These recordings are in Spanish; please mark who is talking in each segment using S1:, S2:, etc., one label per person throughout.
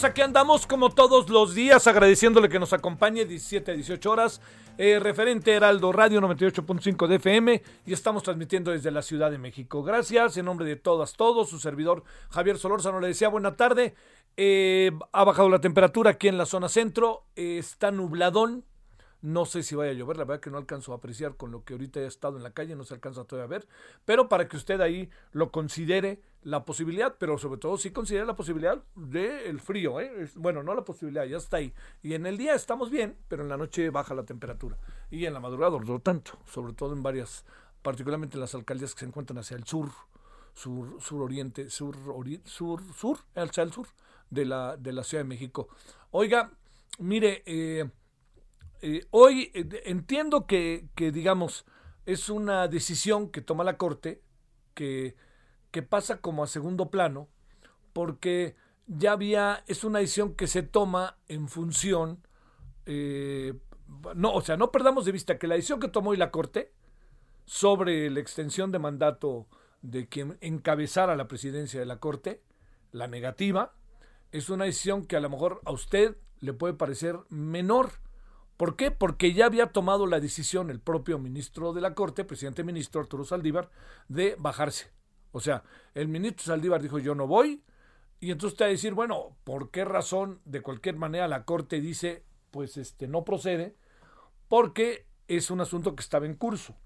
S1: Tardes, aquí andamos como todos los días agradeciéndole que nos acompañe 17 a 18 horas, eh, referente Heraldo Radio 98.5 de FM y estamos transmitiendo desde la Ciudad de México. Gracias, en nombre de todas, todos, su servidor Javier Solórzano le decía buena tarde, Eh, ha bajado la temperatura aquí en la zona centro, eh, está nubladón, no sé si vaya a llover, la verdad que no alcanzo a apreciar con lo que ahorita he estado en la calle, no se alcanza todavía a ver, pero para que usted ahí lo considere la posibilidad, pero sobre todo sí considere la posibilidad del frío, ¿eh? Bueno, no la posibilidad, ya está ahí. Y en el día estamos bien, pero en la noche baja la temperatura. Y en la madrugada no tanto, sobre todo en varias, particularmente en las alcaldías que se encuentran hacia el sur, sur, sur oriente, sur, sur, sur, hacia el sur de la, de la Ciudad de México. Oiga, mire, eh, eh, hoy eh, entiendo que, que, digamos, es una decisión que toma la Corte que, que pasa como a segundo plano, porque ya había, es una decisión que se toma en función, eh, no, o sea, no perdamos de vista que la decisión que tomó hoy la Corte sobre la extensión de mandato de quien encabezara la presidencia de la Corte, la negativa, es una decisión que a lo mejor a usted le puede parecer menor. ¿Por qué? Porque ya había tomado la decisión el propio ministro de la Corte, presidente ministro Arturo Saldívar, de bajarse. O sea, el ministro Saldívar dijo yo no voy, y entonces usted va a decir, bueno, ¿por qué razón de cualquier manera la Corte dice, pues este no procede? Porque es un asunto que estaba en curso.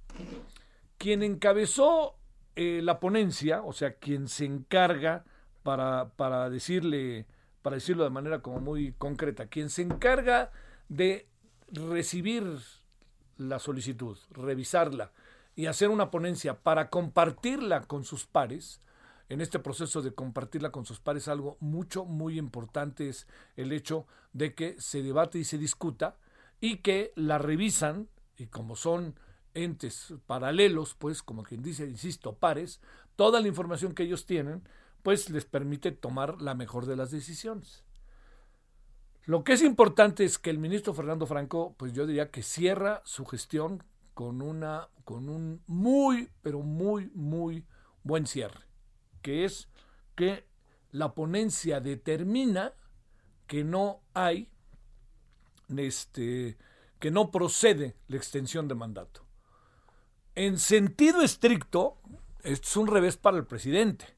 S1: Quien encabezó eh, la ponencia, o sea, quien se encarga para, para decirle, para decirlo de manera como muy concreta, quien se encarga de recibir la solicitud, revisarla y hacer una ponencia para compartirla con sus pares, en este proceso de compartirla con sus pares, algo mucho, muy importante es el hecho de que se debate y se discuta y que la revisan, y como son entes paralelos, pues como quien dice, insisto, pares, toda la información que ellos tienen, pues les permite tomar la mejor de las decisiones. Lo que es importante es que el ministro Fernando Franco, pues yo diría que cierra su gestión con una con un muy pero muy muy buen cierre, que es que la ponencia determina que no hay este que no procede la extensión de mandato. En sentido estricto, es un revés para el presidente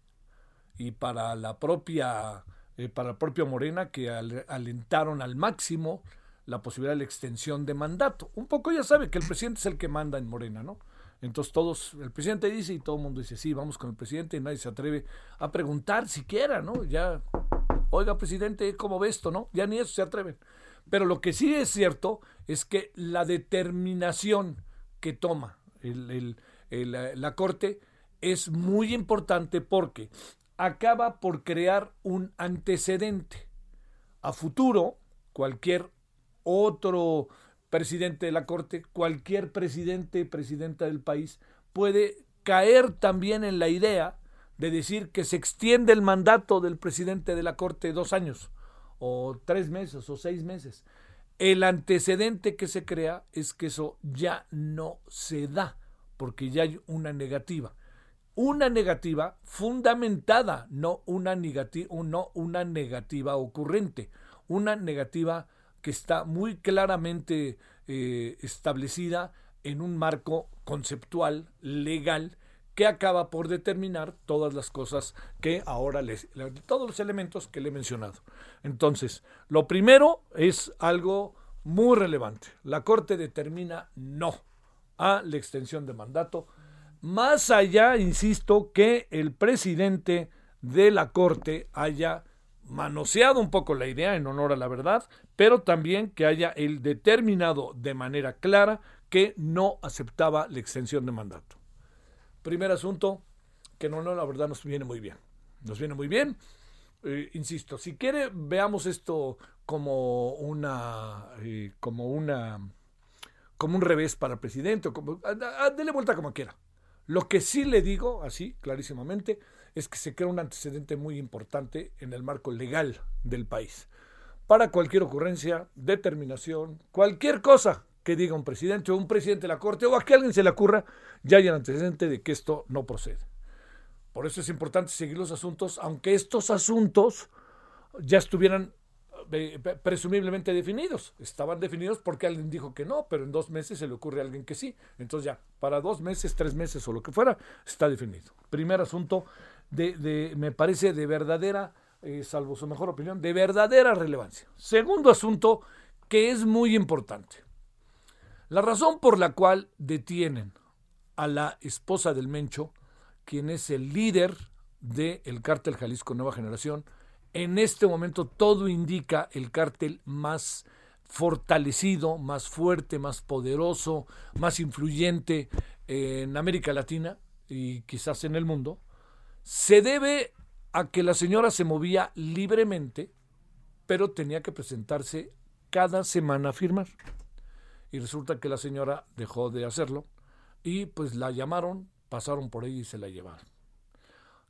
S1: y para la propia eh, para el propio Morena que al- alentaron al máximo la posibilidad de la extensión de mandato. Un poco ya sabe que el presidente es el que manda en Morena, ¿no? Entonces todos, el presidente dice y todo el mundo dice, sí, vamos con el presidente y nadie se atreve a preguntar siquiera, ¿no? Ya oiga, presidente, ¿cómo ve esto? No, ya ni eso se atreven. Pero lo que sí es cierto es que la determinación que toma la Corte es muy importante porque acaba por crear un antecedente. A futuro, cualquier otro presidente de la Corte, cualquier presidente, presidenta del país, puede caer también en la idea de decir que se extiende el mandato del presidente de la Corte dos años, o tres meses, o seis meses. El antecedente que se crea es que eso ya no se da, porque ya hay una negativa. Una negativa fundamentada, no una, negativa, no una negativa ocurrente, una negativa que está muy claramente eh, establecida en un marco conceptual, legal, que acaba por determinar todas las cosas que ahora les, todos los elementos que le he mencionado. Entonces, lo primero es algo muy relevante. La Corte determina no a la extensión de mandato, más allá, insisto, que el presidente de la Corte haya manoseado un poco la idea en honor a la verdad, pero también que haya el determinado de manera clara que no aceptaba la extensión de mandato. Primer asunto, que no, no, la verdad nos viene muy bien. Nos viene muy bien. Eh, insisto, si quiere, veamos esto como una, eh, como una, como un revés para el presidente, o como, dele vuelta como quiera. Lo que sí le digo, así, clarísimamente, es que se crea un antecedente muy importante en el marco legal del país. Para cualquier ocurrencia, determinación, cualquier cosa que diga un presidente o un presidente de la Corte o a que alguien se le ocurra, ya hay el antecedente de que esto no procede. Por eso es importante seguir los asuntos, aunque estos asuntos ya estuvieran presumiblemente definidos. Estaban definidos porque alguien dijo que no, pero en dos meses se le ocurre a alguien que sí. Entonces ya, para dos meses, tres meses o lo que fuera, está definido. Primer asunto, de, me parece de verdadera, eh, salvo su mejor opinión, de verdadera relevancia. Segundo asunto, que es muy importante. La razón por la cual detienen a la esposa del Mencho, quien es el líder del cártel Jalisco Nueva Generación, en este momento todo indica el cártel más fortalecido, más fuerte, más poderoso, más influyente en América Latina y quizás en el mundo, se debe a que la señora se movía libremente, pero tenía que presentarse cada semana a firmar y resulta que la señora dejó de hacerlo y pues la llamaron, pasaron por ahí y se la llevaron.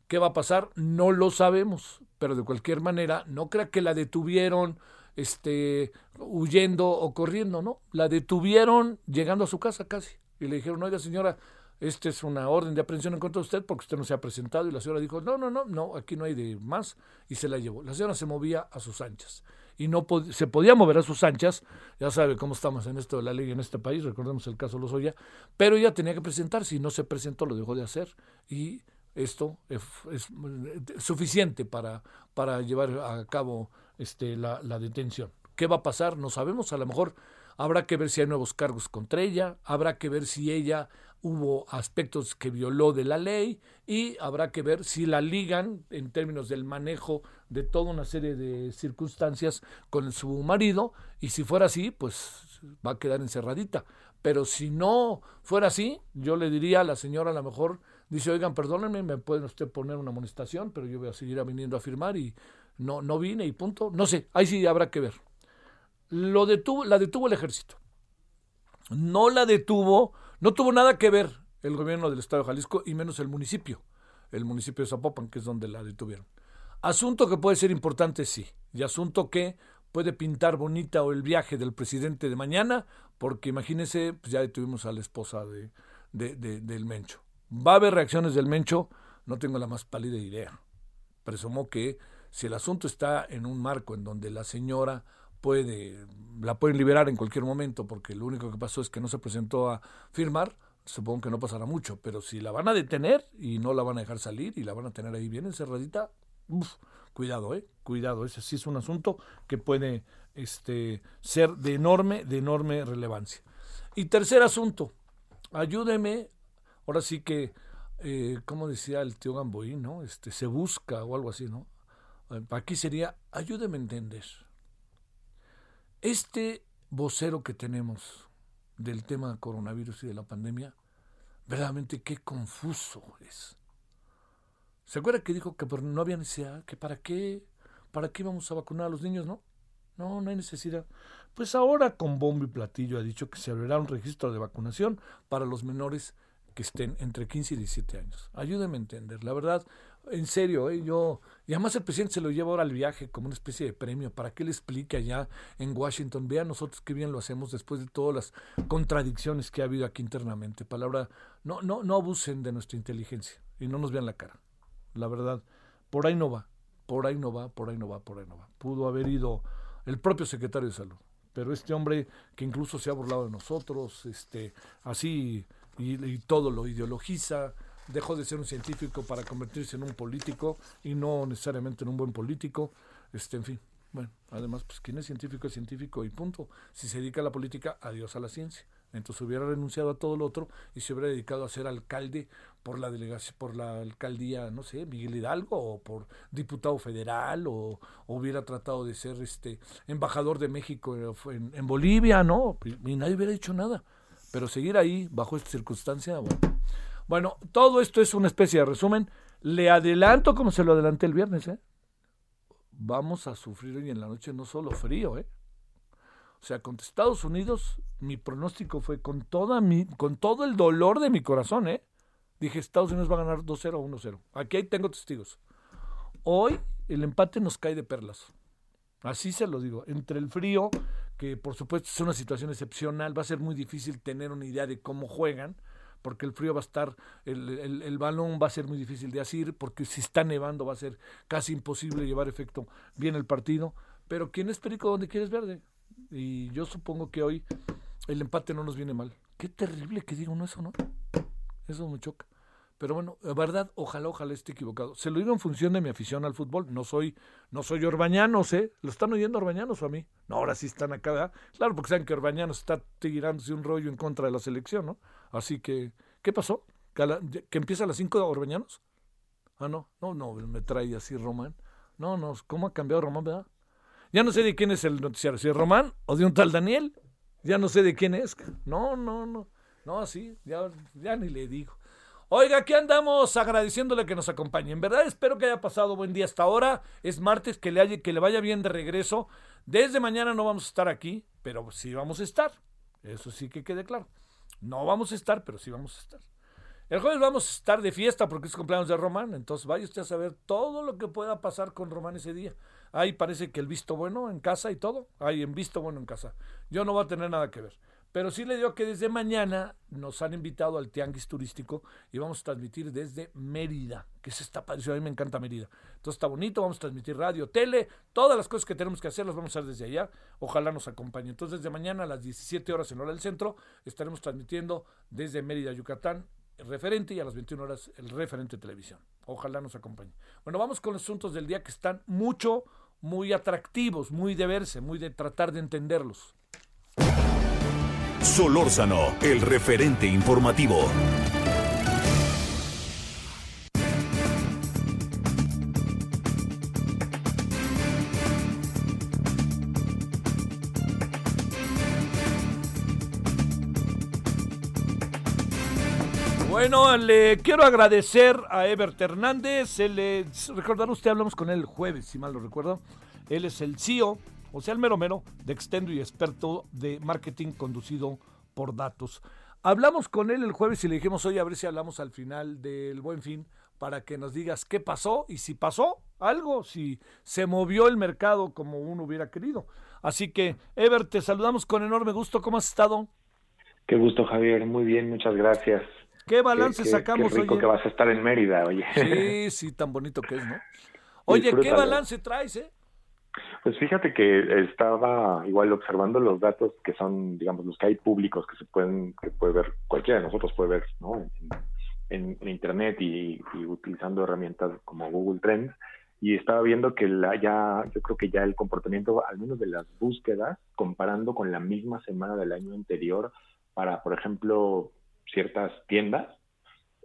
S1: ¿Qué va a pasar? No lo sabemos, pero de cualquier manera, no crea que la detuvieron este, huyendo o corriendo, no, la detuvieron llegando a su casa casi. Y le dijeron, oiga señora, esta es una orden de aprehensión en contra de usted porque usted no se ha presentado y la señora dijo, no, no, no, no, aquí no hay de más y se la llevó. La señora se movía a sus anchas. Y no se podía mover a sus anchas, ya sabe cómo estamos en esto de la ley en este país, recordemos el caso Lozoya, pero ella tenía que presentarse y no se presentó, lo dejó de hacer. Y esto es, suficiente para, para llevar a cabo este, la, la detención. ¿Qué va a pasar? No sabemos, a lo mejor habrá que ver si hay nuevos cargos contra ella, habrá que ver si ella hubo aspectos que violó de la ley y habrá que ver si la ligan en términos del manejo de toda una serie de circunstancias con su marido y si fuera así, pues va a quedar encerradita. Pero si no fuera así, yo le diría a la señora a lo mejor, dice, oigan, perdónenme, me pueden usted poner una amonestación, pero yo voy a seguir viniendo a firmar y no, no vine y punto. No sé, ahí sí habrá que ver. Lo detuvo, la detuvo el ejército. No la detuvo no tuvo nada que ver el gobierno del Estado de Jalisco y menos el municipio, el municipio de Zapopan, que es donde la detuvieron. Asunto que puede ser importante, sí, y asunto que puede pintar bonita o el viaje del presidente de mañana, porque imagínense, pues ya detuvimos a la esposa de, del Mencho. ¿Va a haber reacciones del Mencho? No tengo la más pálida idea. Presumo que si el asunto está en un marco en donde la señora puede, la pueden liberar en cualquier momento, porque lo único que pasó es que no se presentó a firmar, supongo que no pasará mucho, pero si la van a detener y no la van a dejar salir y la van a tener ahí bien encerradita, cuidado, eh, cuidado, ese sí es un asunto que puede este, ser de enorme, de enorme relevancia. Y tercer asunto, ayúdeme, ahora sí que, eh, como decía el tío Gamboí, ¿no? Este, se busca o algo así, ¿no? eh, aquí sería, ayúdeme a entender. Este vocero que tenemos del tema coronavirus y de la pandemia, verdaderamente qué confuso es. ¿Se acuerda que dijo que no había necesidad? ¿Que para qué? ¿Para qué vamos a vacunar a los niños, no? No, no hay necesidad. Pues ahora con bombo y platillo ha dicho que se abrirá un registro de vacunación para los menores que estén entre 15 y 17 años. Ayúdeme a entender. La verdad, en serio, ¿eh? yo. Y además el presidente se lo lleva ahora al viaje como una especie de premio para que le explique allá en Washington. Vean nosotros qué bien lo hacemos después de todas las contradicciones que ha habido aquí internamente. Palabra, no, no, no abusen de nuestra inteligencia y no nos vean la cara. La verdad, por ahí no va, por ahí no va, por ahí no va, por ahí no va. Pudo haber ido el propio secretario de salud. Pero este hombre que incluso se ha burlado de nosotros, este, así y, todo lo ideologiza, dejó de ser un científico para convertirse en un político y no necesariamente en un buen político, este, en fin. Bueno, además, pues quien es científico es científico y punto. Si se dedica a la política, adiós a la ciencia. Entonces hubiera renunciado a todo lo otro y se hubiera dedicado a ser alcalde por la delegación, por la alcaldía, no sé, Miguel Hidalgo, o por diputado federal, o, hubiera tratado de ser este embajador de México en, en Bolivia, ¿no? Y nadie hubiera dicho nada. Pero seguir ahí, bajo esta circunstancia, bueno. Bueno, todo esto es una especie de resumen. Le adelanto como se lo adelanté el viernes, ¿eh? Vamos a sufrir hoy en la noche no solo frío, ¿eh? O sea, con Estados Unidos, mi pronóstico fue con, toda mi, con todo el dolor de mi corazón, ¿eh? Dije, Estados Unidos va a ganar 2-0 o 1-0. Aquí tengo testigos. Hoy el empate nos cae de perlas. Así se lo digo. Entre el frío, que por supuesto es una situación excepcional, va a ser muy difícil tener una idea de cómo juegan, porque el frío va a estar, el, el, balón va a ser muy difícil de asir, porque si está nevando va a ser casi imposible llevar efecto bien el partido. Pero ¿quién es perico donde quieres verde? Y yo supongo que hoy el empate no nos viene mal. Qué terrible que diga uno eso, ¿no? Eso me choca. Pero bueno, la verdad, ojalá, ojalá esté equivocado. Se lo digo en función de mi afición al fútbol. No soy, no soy Orbañanos, ¿eh? ¿Lo están oyendo Orbañanos a mí? No, ahora sí están acá, ¿verdad? Claro, porque saben que Orbañanos está tirándose un rollo en contra de la selección, ¿no? Así que, ¿qué pasó? ¿Que, empieza a las 5 Orbañanos? Ah, no, no, no, me trae así Román. No, no, ¿cómo ha cambiado Román, verdad? Ya no sé de quién es el noticiario, si es Román o de un tal Daniel. Ya no sé de quién es. No, no, no. No, sí, ya, ya ni le digo. Oiga, aquí andamos agradeciéndole que nos acompañe. En verdad espero que haya pasado buen día hasta ahora. Es martes, que le, haya, que le vaya bien de regreso. Desde mañana no vamos a estar aquí, pero sí vamos a estar. Eso sí que quede claro. No vamos a estar, pero sí vamos a estar. El jueves vamos a estar de fiesta porque es cumpleaños de Román, entonces vaya usted a saber todo lo que pueda pasar con Román ese día. Ahí parece que el visto bueno en casa y todo. Ahí en visto bueno en casa. Yo no voy a tener nada que ver. Pero sí le digo que desde mañana nos han invitado al Tianguis Turístico y vamos a transmitir desde Mérida, que es esta padre, a mí me encanta Mérida. Entonces está bonito, vamos a transmitir radio, tele, todas las cosas que tenemos que hacer las vamos a hacer desde allá. Ojalá nos acompañe. Entonces desde mañana a las 17 horas en hora del centro estaremos transmitiendo desde Mérida, Yucatán, el referente y a las 21 horas el referente televisión. Ojalá nos acompañe. Bueno, vamos con los asuntos del día que están mucho, muy atractivos, muy de verse, muy de tratar de entenderlos.
S2: Solórzano, el referente informativo.
S1: Bueno, le quiero agradecer a Ebert Hernández. Se le, recordará usted, hablamos con él el jueves, si mal lo recuerdo. Él es el CEO o sea, el mero mero de Extendo y experto de marketing conducido por datos. Hablamos con él el jueves y le dijimos, oye, a ver si hablamos al final del buen fin para que nos digas qué pasó y si pasó algo, si se movió el mercado como uno hubiera querido. Así que, Ever, te saludamos con enorme gusto. ¿Cómo has estado?
S3: Qué gusto, Javier. Muy bien, muchas gracias.
S1: ¿Qué balance sacamos
S3: qué rico que vas a estar en Mérida, oye.
S1: Sí, sí, tan bonito que es, ¿no? Oye, ¿qué balance traes, eh?
S3: Pues fíjate que estaba igual observando los datos que son, digamos, los que hay públicos que se pueden, que puede ver, cualquiera de nosotros puede ver, ¿no? En, internet y, utilizando herramientas como Google Trends y estaba viendo que la, ya, yo creo que ya el comportamiento, al menos de las búsquedas, comparando con la misma semana del año anterior para, por ejemplo, ciertas tiendas,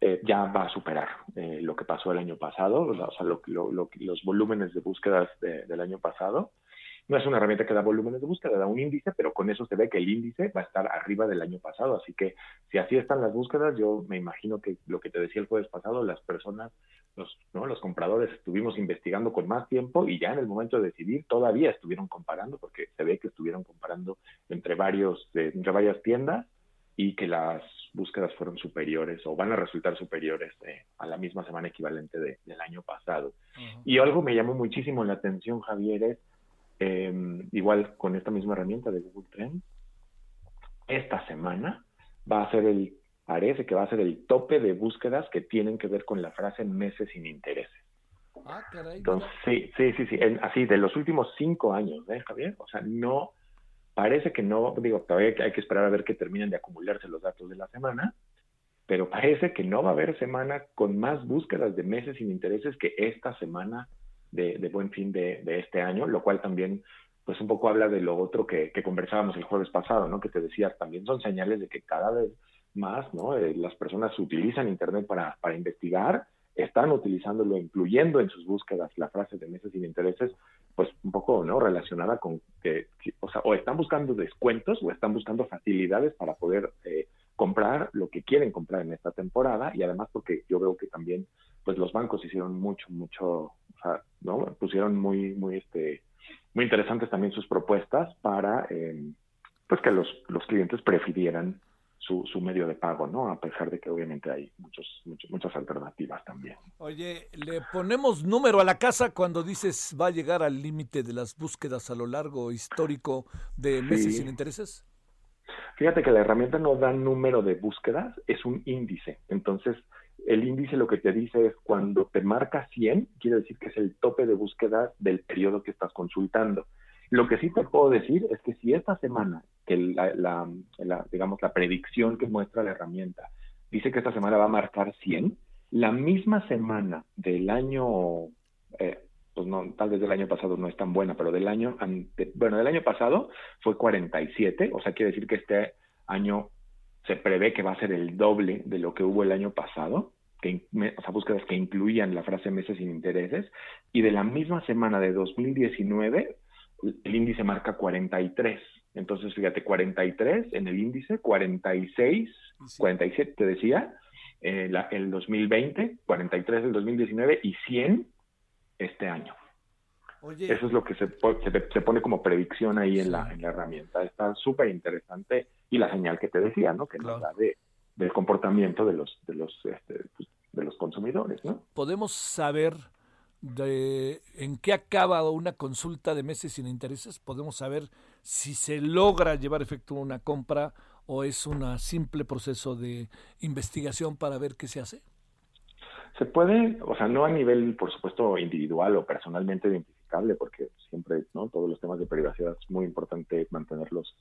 S3: eh, ya va a superar eh, lo que pasó el año pasado, o sea, los volúmenes de búsquedas del año pasado. No es una herramienta que da volúmenes de búsqueda, da un índice, pero con eso se ve que el índice va a estar arriba del año pasado. Así que si así están las búsquedas, yo me imagino que lo que te decía el jueves pasado, las personas, los, ¿no? los compradores estuvimos investigando con más tiempo y ya en el momento de decidir todavía estuvieron comparando, porque se ve que estuvieron comparando entre, varios, entre varias tiendas y que las búsquedas fueron superiores o van a resultar superiores eh, a la misma semana equivalente del año pasado. Y algo me llamó muchísimo la atención, Javier, es em, igual con esta misma herramienta de Google Trends, esta semana va a ser el, parece que va a ser el tope de búsquedas que tienen que ver con la frase meses sin intereses. Ah, caray. Entonces, sí, sí, sí, sí, así de los últimos cinco años, ¿eh, Javier? O sea, no, Parece que no, digo, todavía hay que esperar a ver que terminen de acumularse los datos de la semana, pero parece que no va a haber semana con más búsquedas de meses sin intereses que esta semana de, buen fin de, este año, lo cual también pues un poco habla de lo otro que, conversábamos el jueves pasado, ¿no? Que te decía, también son señales de que cada vez más, ¿no? Eh, las personas utilizan Internet para, para investigar, están utilizándolo, incluyendo en sus búsquedas la frase de meses sin intereses, pues un poco no relacionada con que, o sea, o están buscando descuentos o están buscando facilidades para poder eh, comprar lo que quieren comprar en esta temporada y además porque yo veo que también pues los bancos hicieron mucho mucho o sea, no pusieron muy muy este muy interesantes también sus propuestas para eh, pues que los los clientes prefirieran su, su, medio de pago, ¿no? A pesar de que obviamente hay muchos, muchas alternativas también.
S1: Oye, ¿le ponemos número a la casa cuando dices va a llegar al límite de las búsquedas a lo largo histórico de meses sin intereses?
S3: Fíjate que la herramienta no da número de búsquedas, es un índice. Entonces, el índice lo que te dice es cuando te marca 100, quiere decir que es el tope de búsqueda del periodo que estás consultando. Lo que sí te puedo decir es que si esta semana, que la, digamos, la predicción que muestra la herramienta dice que esta semana va a marcar 100, la misma semana del año, eh, pues no, tal vez del año pasado no es tan buena, pero del año, bueno, del año pasado fue 47, o sea, quiere decir que este año se prevé que va a ser el doble de lo que hubo el año pasado, que, o sea, búsquedas que incluían la frase meses sin intereses, y de la misma semana de 2019 el índice marca 43. Entonces, fíjate, 43 en el índice, 46, 47 te decía, eh, el 2020, 43 el 2019 y 100 este año. Eso es lo que se, se, pone como predicción ahí en, la, en la herramienta. Está súper interesante y la señal que te decía, ¿no? Que nos da de, del comportamiento de los, de los, este, pues, de los consumidores, ¿no?
S1: Podemos saber de en qué acaba una consulta de meses sin intereses, podemos saber si se logra llevar efecto una compra o es un simple proceso de investigación para ver qué se hace.
S3: Se puede, o sea, no a nivel, por supuesto, individual o personalmente identificable, porque siempre, ¿no? Todos los temas de privacidad es muy importante mantenerlos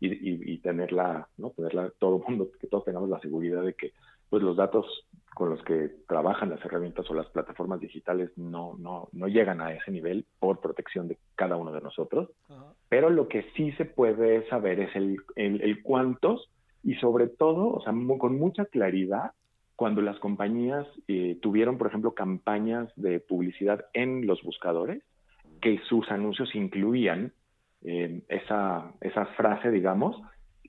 S3: y, y, y tenerla, ¿no? Tenerla todo el mundo, que todos tengamos la seguridad de que, pues, los datos con los que trabajan las herramientas o las plataformas digitales no, no, no llegan a ese nivel por protección de cada uno de nosotros. Pero lo que sí se puede saber es el, el, cuántos y sobre todo, o sea, con mucha claridad, cuando las compañías eh, tuvieron, por ejemplo, campañas de publicidad en los buscadores, que sus anuncios incluían eh, esa, esa frase, digamos,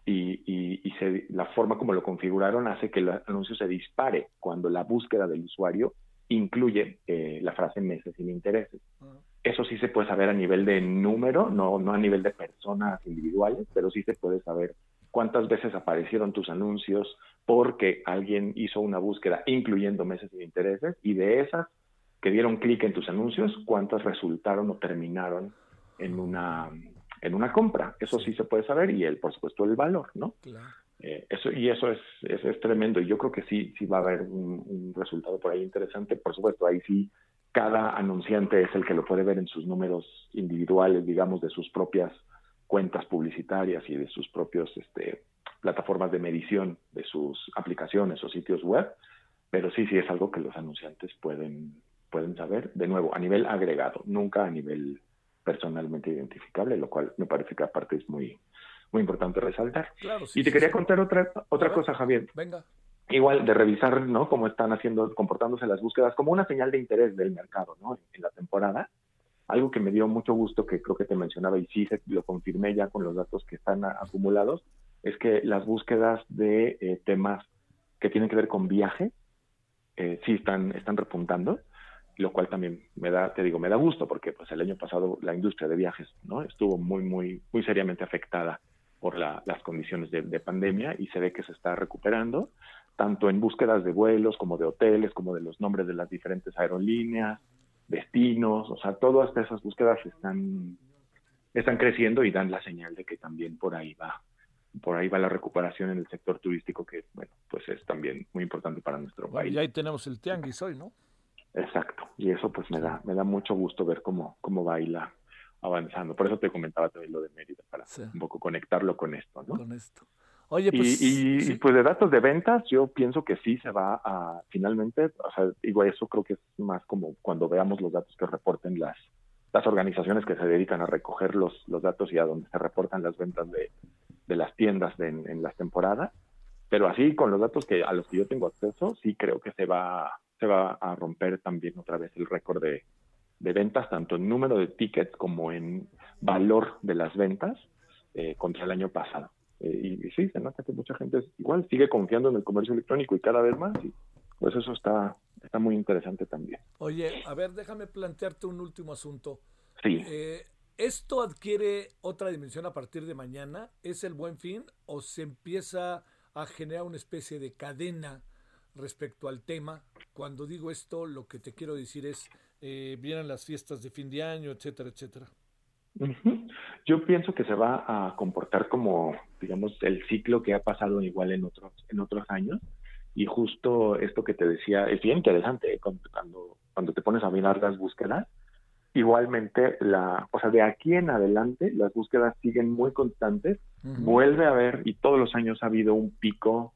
S3: y, y, se, la forma como lo configuraron hace que el anuncio se dispare cuando la búsqueda del usuario incluye eh, la frase meses sin intereses. Eso sí se puede saber a nivel de número, no, no a nivel de personas individuales, pero sí se puede saber cuántas veces aparecieron tus anuncios porque alguien hizo una búsqueda incluyendo meses sin intereses y de esas que dieron clic en tus anuncios, cuántas resultaron o terminaron en una en una compra. Eso sí se puede saber y el, por supuesto, el valor, ¿no? Eh, eso, y eso es, es, tremendo. Y yo creo que sí, sí va a haber un, resultado por ahí interesante. Por supuesto, ahí sí cada anunciante es el que lo puede ver en sus números individuales, digamos, de sus propias cuentas publicitarias y de sus propios este, plataformas de medición de sus aplicaciones o sitios web. Pero sí, sí es algo que los anunciantes pueden, pueden saber, de nuevo, a nivel agregado, nunca a nivel personalmente identificable, lo cual me parece que aparte es muy, muy importante resaltar. y te quería contar otra, otra cosa, Javier.
S1: Venga.
S3: igual de revisar, ¿no? Cómo están haciendo, comportándose las búsquedas como una señal de interés del mercado, ¿no? En la temporada. Algo que me dio mucho gusto, que creo que te mencionaba y sí lo confirmé ya con los datos que están acumulados, es que las búsquedas de eh, temas que tienen que ver con viaje eh, sí están, están repuntando, lo cual también me da, te digo, me da gusto porque pues el año pasado la industria de viajes, ¿no? Estuvo muy, muy, muy seriamente afectada por las condiciones de, pandemia y se ve que se está recuperando, tanto en búsquedas de vuelos como de hoteles, como de los nombres de las diferentes aerolíneas, destinos, o sea, todas esas búsquedas están, están creciendo y dan la señal de que también por ahí va, por ahí va la recuperación en el sector turístico, que bueno, pues es también muy importante para nuestro país.
S1: Y ahí tenemos el tianguis hoy, ¿no?
S3: Exacto, y eso pues me da, me da mucho gusto ver cómo, cómo baila avanzando. Por eso te comentaba también lo de Mérida, para un poco conectarlo con esto, ¿no?
S1: Con esto. Oye,
S3: pues, y, pues de datos de ventas, yo pienso que sí se va a finalmente, o sea, digo, eso creo que es más como cuando veamos los datos que reporten las, las organizaciones que se dedican a recoger los, los datos y a donde se reportan las ventas de, de las tiendas en, las temporadas. Pero así, con los datos que a los que yo tengo acceso, sí creo que se va, se va a romper también otra vez el récord de, de ventas, tanto en número de tickets como en valor de las ventas eh, contra el año pasado. Eh, y, sí, se nota que mucha gente igual sigue confiando en el comercio electrónico y cada vez más. Y pues eso está, está muy interesante también.
S1: Oye, a ver, déjame plantearte un último asunto.
S3: Sí.
S1: Eh, ¿Esto adquiere otra dimensión a partir de mañana? ¿Es el buen fin o se empieza a generar una especie de cadena respecto al tema? Cuando digo esto, lo que te quiero decir es, eh, vienen las fiestas de fin de año, etcétera, etcétera.
S3: Yo pienso que se va a comportar como, digamos, el ciclo que ha pasado igual en otros, en otros años. Y justo esto que te decía es bien interesante ¿eh? cuando, cuando te pones a mirar las búsquedas. Igualmente, la, o sea, de aquí en adelante las búsquedas siguen muy constantes. Vuelve a haber, y todos los años ha habido un pico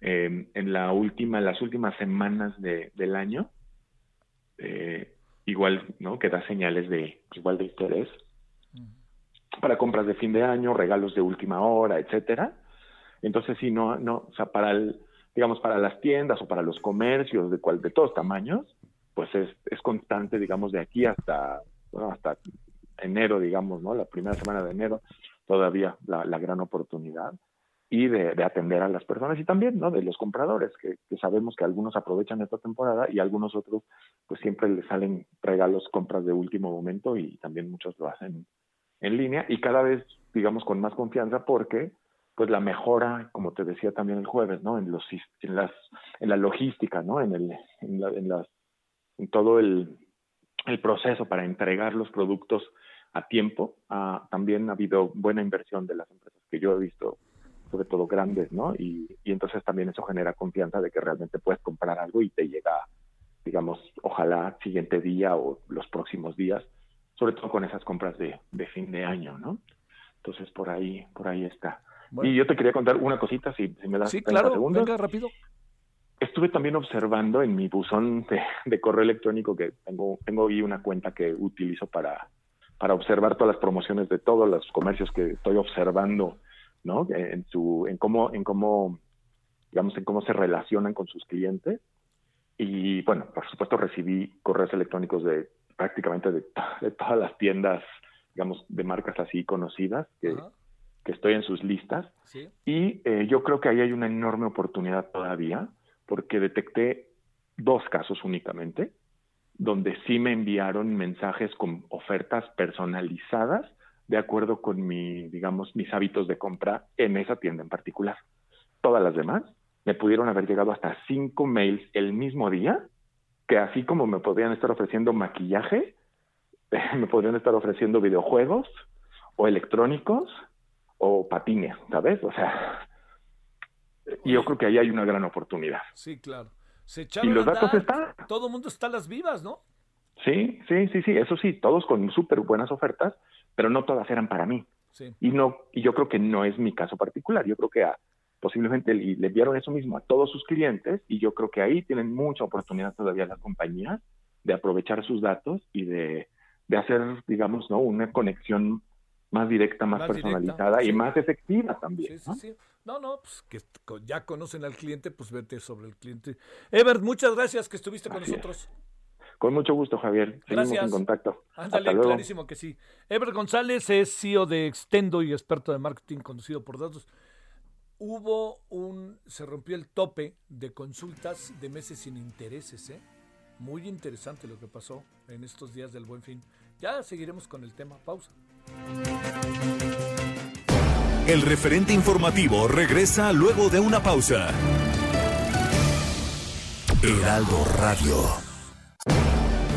S3: eh, en la última, las últimas semanas de, del año. Eh, igual, ¿no? Que da señales de igual de interés para compras de fin de año, regalos de última hora, etcétera. Entonces, sí, no, no, o sea, para el, digamos, para las tiendas o para los comercios de cual, de todos tamaños, pues es, es constante, digamos, de aquí hasta, bueno, hasta enero, digamos, ¿no? La primera semana de enero, todavía la, la gran oportunidad y de, atender a las personas y también ¿no? de los compradores, que, sabemos que algunos aprovechan esta temporada y algunos otros pues siempre les salen regalos, compras de último momento y también muchos lo hacen en línea y cada vez digamos con más confianza porque pues la mejora, como te decía también el jueves, ¿no? En los en las en la logística, ¿no? En el en, en las en todo el, el proceso para entregar los productos a tiempo. Ah, también ha habido buena inversión de las empresas que yo he visto sobre todo grandes, ¿no? Y, entonces también eso genera confianza de que realmente puedes comprar algo y te llega, digamos, ojalá siguiente día o los próximos días, sobre todo con esas compras de, fin de año, ¿no? Entonces por ahí, por ahí está. Y yo te quería contar una cosita, si, me das
S1: sí, claro, segundos. Venga, rápido.
S3: Estuve también observando en mi buzón de, correo electrónico que tengo, tengo ahí una cuenta que utilizo para, para observar todas las promociones de todos los comercios que estoy observando ¿no? En su, en cómo, en cómo, digamos, en cómo se relacionan con sus clientes. Y bueno, por supuesto recibí correos electrónicos de prácticamente de, todas las tiendas, digamos, de marcas así conocidas que, que estoy en sus listas. Y eh, yo creo que ahí hay una enorme oportunidad todavía, porque detecté dos casos únicamente, donde sí me enviaron mensajes con ofertas personalizadas de acuerdo con mi, digamos, mis hábitos de compra en esa tienda en particular. Todas las demás me pudieron haber llegado hasta cinco mails el mismo día, que así como me podrían estar ofreciendo maquillaje, me podrían estar ofreciendo videojuegos o electrónicos o patines, ¿sabes? O sea, yo creo que ahí hay una gran oportunidad.
S1: Sí, claro.
S3: Se y los datos están.
S1: Todo el mundo está a las vivas, ¿no?
S3: Sí, sí, sí, sí, eso sí, todos con súper buenas ofertas pero no todas eran para mí. Y no y yo creo que no es mi caso particular. Yo creo que posiblemente le, le enviaron eso mismo a todos sus clientes y yo creo que ahí tienen mucha oportunidad todavía las compañías de aprovechar sus datos y de, de hacer, digamos, ¿no? una conexión más directa, más, personalizada y más efectiva también.
S1: Sí, sí, sí. No, no, pues que ya conocen al cliente, pues vete sobre el cliente. Ever, muchas gracias que estuviste con nosotros.
S3: Con mucho gusto, Javier. Seguimos en contacto.
S1: Ándale, clarísimo que sí. Ever González es CEO de Extendo y experto de marketing conducido por datos. Hubo un, se rompió el tope de consultas de meses sin intereses, ¿eh? Muy interesante lo que pasó en estos días del Buen Fin. Ya seguiremos con el tema. Pausa.
S2: El referente informativo regresa luego de una pausa. Heraldo Radio.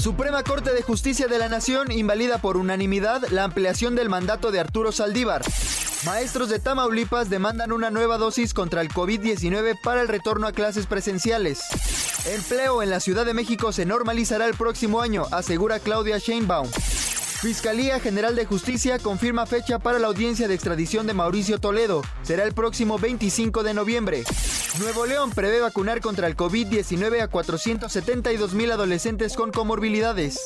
S4: Suprema Corte de Justicia de la Nación invalida por unanimidad la ampliación del mandato de Arturo Saldívar. Maestros de Tamaulipas demandan una nueva dosis contra el COVID-19 para el retorno a clases presenciales. Empleo en la Ciudad de México se normalizará el próximo año, asegura Claudia Sheinbaum. Fiscalía General de Justicia confirma fecha para la audiencia de extradición de Mauricio Toledo. Será el próximo 25 de noviembre. Nuevo León prevé vacunar contra el COVID-19 a 472 mil adolescentes con comorbilidades.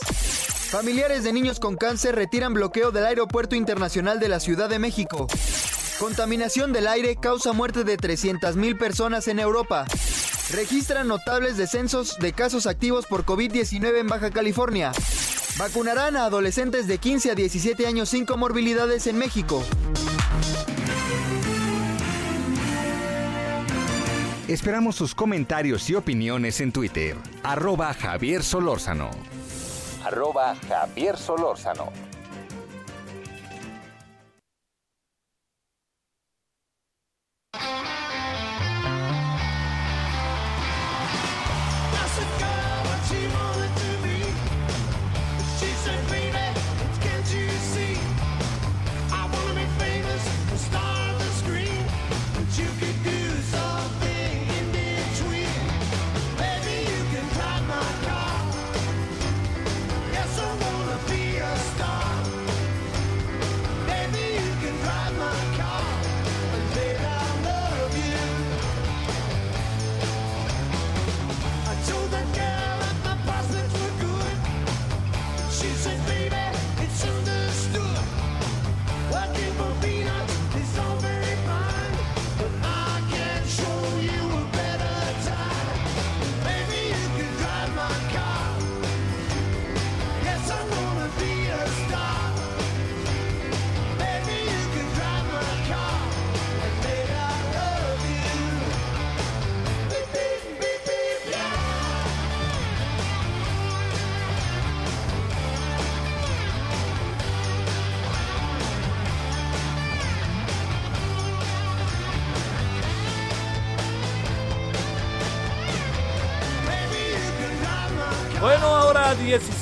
S4: Familiares de niños con cáncer retiran bloqueo del Aeropuerto Internacional de la Ciudad de México. Contaminación del aire causa muerte de 300.000 personas en Europa. Registran notables descensos de casos activos por COVID-19 en Baja California. Vacunarán a adolescentes de 15 a 17 años sin comorbilidades en México.
S5: Esperamos sus comentarios y opiniones en Twitter. Arroba Javier Solórzano. Arroba Javier Solórzano.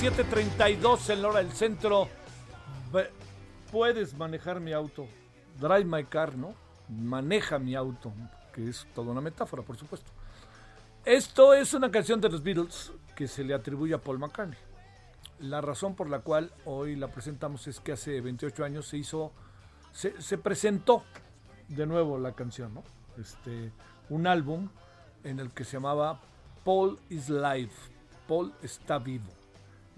S1: 7:32 en la hora del centro. Puedes manejar mi auto. Drive my car, ¿no? Maneja mi auto, que es toda una metáfora, por supuesto. Esto es una canción de los Beatles que se le atribuye a Paul McCartney. La razón por la cual hoy la presentamos es que hace 28 años se hizo, se, se presentó de nuevo la canción, ¿no? Este, un álbum en el que se llamaba Paul is Live, Paul está vivo.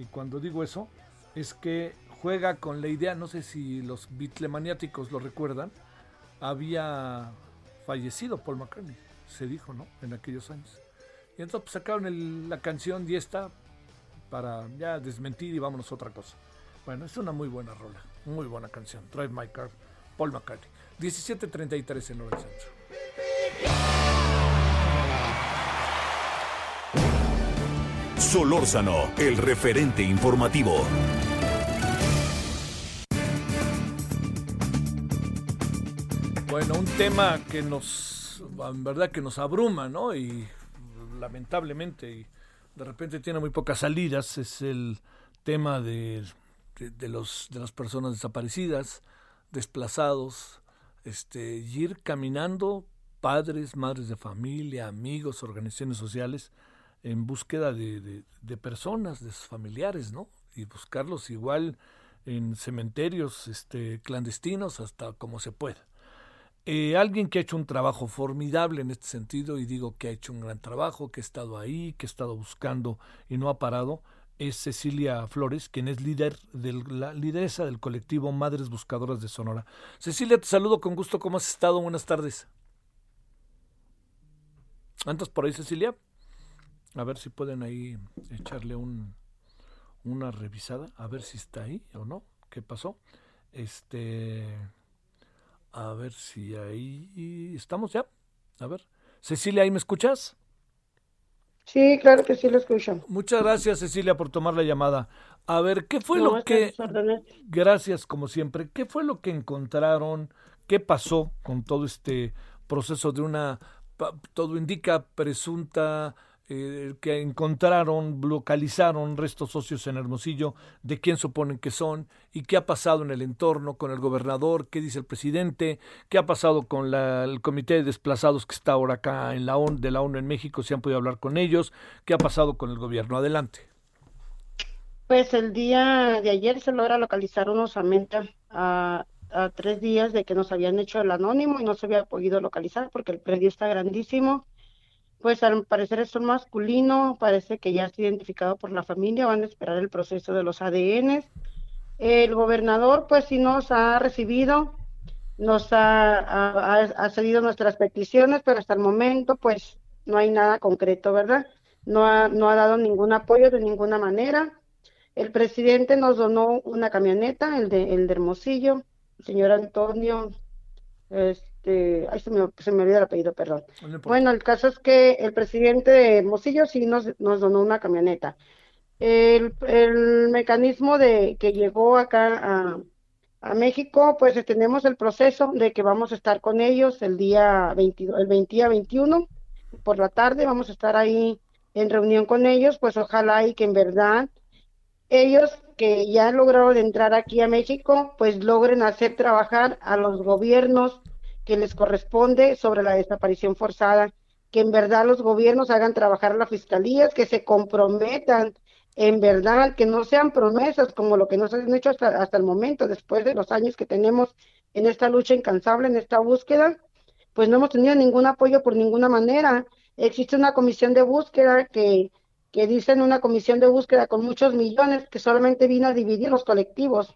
S1: Y cuando digo eso, es que juega con la idea, no sé si los bitlemaniáticos lo recuerdan, había fallecido Paul McCartney, se dijo, ¿no? En aquellos años. Y entonces pues, sacaron la canción y esta para ya desmentir y vámonos a otra cosa. Bueno, es una muy buena rola, muy buena canción. Drive My Car, Paul McCartney. 17.33 en hora centro.
S2: Solórzano, el referente informativo.
S1: Bueno, un tema que nos, en verdad que nos abruma, ¿no? Y lamentablemente, y de repente tiene muy pocas salidas, es el tema de, los, de las personas desaparecidas, desplazados, este, ir caminando, padres, madres de familia, amigos, organizaciones sociales, en búsqueda de, de, personas, de sus familiares, ¿no? Y buscarlos igual en cementerios este, clandestinos hasta como se pueda. Eh, alguien que ha hecho un trabajo formidable en este sentido, y digo que ha hecho un gran trabajo, que ha estado ahí, que ha estado buscando y no ha parado, es Cecilia Flores, quien es líder de la lideresa del colectivo Madres Buscadoras de Sonora. Cecilia, te saludo con gusto. ¿Cómo has estado? Buenas tardes. ¿Andas por ahí, Cecilia? A ver si pueden ahí echarle un, una revisada, a ver si está ahí o no. ¿Qué pasó? Este. A ver si ahí estamos ya. A ver. Cecilia, ¿ahí me escuchas?
S6: Sí, claro que sí lo escucho.
S1: Muchas gracias, Cecilia, por tomar la llamada. A ver, ¿qué fue lo que... Gracias, como siempre. ¿Qué fue lo que encontraron? ¿Qué pasó con todo este proceso de una... Todo indica presunta eh, que encontraron, localizaron restos socios en Hermosillo, de quién suponen que son y qué ha pasado en el entorno con el gobernador, qué dice el presidente, qué ha pasado con el comité de desplazados que está ahora acá en la ONU, de la ONU en México, si han podido hablar con ellos, qué ha pasado con el gobierno. Adelante.
S6: Pues el día de ayer se logra localizar unos a, a tres días de que nos habían hecho el anónimo y no se había podido localizar porque el predio está grandísimo pues al parecer es un masculino, parece que ya está identificado por la familia, van a esperar el proceso de los ADN. El gobernador pues sí nos ha recibido, nos ha, ha, cedido nuestras peticiones, pero hasta el momento pues no hay nada concreto, ¿verdad? No ha, no ha dado ningún apoyo de ninguna manera. El presidente nos donó una camioneta, el de, el de Hermosillo, el señor Antonio, este, ay, se me, se me olvida el apellido, perdón. bueno, el caso es que el presidente de Hermosillo sí nos, nos donó una camioneta. El, el mecanismo de que llegó acá a, a México, pues tenemos el proceso de que vamos a estar con ellos el día 22, el 20 a 21 por la tarde, vamos a estar ahí en reunión con ellos, pues ojalá y que en verdad ellos que ya lograron entrar aquí a México, pues logren hacer trabajar a los gobiernos que les corresponde sobre la desaparición forzada, que en verdad los gobiernos hagan trabajar a las fiscalías, que se comprometan en verdad, que no sean promesas como lo que nos han hecho hasta, hasta el momento, después de los años que tenemos en esta lucha incansable, en esta búsqueda, pues no hemos tenido ningún apoyo por ninguna manera. Existe una comisión de búsqueda que, que dicen una comisión de búsqueda con muchos millones que solamente vino a dividir los colectivos.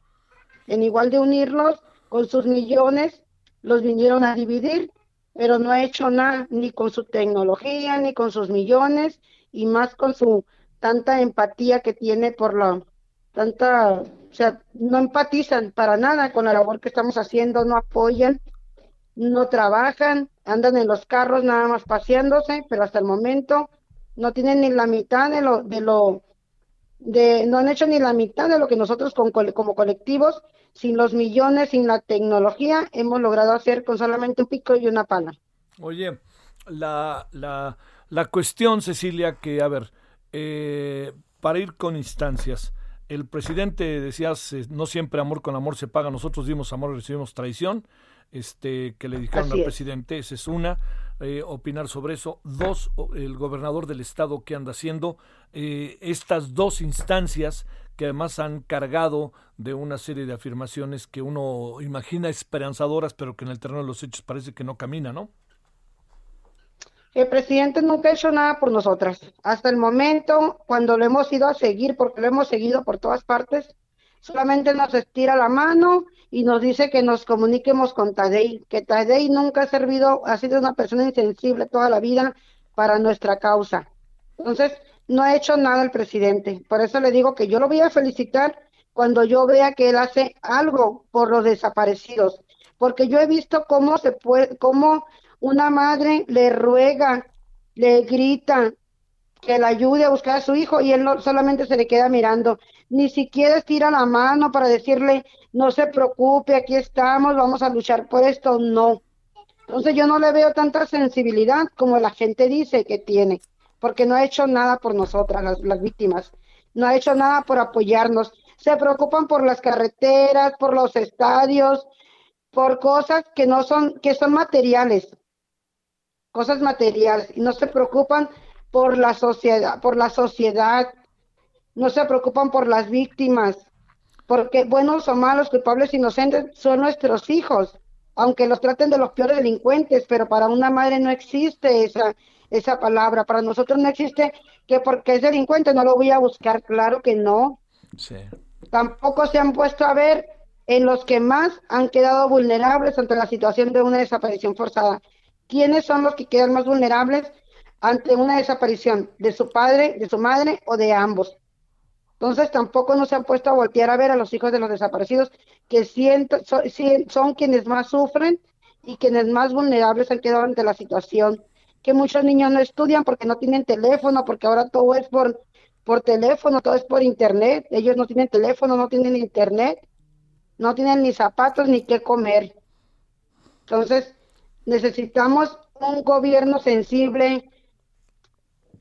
S6: En igual de unirlos con sus millones, los vinieron a dividir, pero no ha hecho nada ni con su tecnología, ni con sus millones, y más con su tanta empatía que tiene por la tanta, o sea, no empatizan para nada con la labor que estamos haciendo, no apoyan, no trabajan, andan en los carros nada más paseándose, pero hasta el momento no tienen ni la mitad de lo, de lo, de, no han hecho ni la mitad de lo que nosotros con, como colectivos sin los millones, sin la tecnología, hemos logrado hacer con solamente un pico y una pala.
S1: Oye, la, la, la cuestión, Cecilia, que, a ver, eh, para ir con instancias, el presidente decía, no siempre amor con amor se paga, nosotros dimos amor y recibimos traición, este, que le dijeron al presidente, esa es una, eh, opinar sobre eso. Dos, el gobernador del estado que anda haciendo eh, estas dos instancias que además han cargado de una serie de afirmaciones que uno imagina esperanzadoras, pero que en el terreno de los hechos parece que no camina, ¿no?
S6: El presidente nunca ha hecho nada por nosotras. Hasta el momento, cuando lo hemos ido a seguir, porque lo hemos seguido por todas partes, solamente nos estira la mano y nos dice que nos comuniquemos con Tadei, que Tadei nunca ha servido, ha sido una persona insensible toda la vida para nuestra causa. Entonces, no ha hecho nada el presidente. Por eso le digo que yo lo voy a felicitar cuando yo vea que él hace algo por los desaparecidos, porque yo he visto cómo se puede, una madre le ruega, le grita que le ayude a buscar a su hijo y él no, solamente se le queda mirando, ni siquiera estira la mano para decirle, no se preocupe, aquí estamos, vamos a luchar por esto, no. Entonces yo no le veo tanta sensibilidad como la gente dice que tiene, porque no ha hecho nada por nosotras, las, víctimas, no ha hecho nada por apoyarnos. Se preocupan por las carreteras, por los estadios, por cosas que no son, que son materiales, cosas materiales, y no se preocupan por la sociedad, por la sociedad, no se preocupan por las víctimas, porque buenos o malos, culpables, inocentes, son nuestros hijos, aunque los traten de los peores delincuentes, pero para una madre no existe esa, esa palabra, para nosotros no existe que porque es delincuente no lo voy a buscar, claro que no. Tampoco se han puesto a ver en los que más han quedado vulnerables ante la situación de una desaparición forzada. ¿Quiénes son los que quedan más vulnerables ante una desaparición? ¿De su padre, de su madre o de ambos? Entonces tampoco no se han puesto a voltear a ver a los hijos de los desaparecidos, que siento, son, quienes más sufren y quienes más vulnerables han quedado ante la situación. Que muchos niños no estudian porque no tienen teléfono, porque ahora todo es por, por teléfono, todo es por internet. Ellos no tienen teléfono, no tienen internet, no tienen ni zapatos ni qué comer. Entonces necesitamos un gobierno sensible,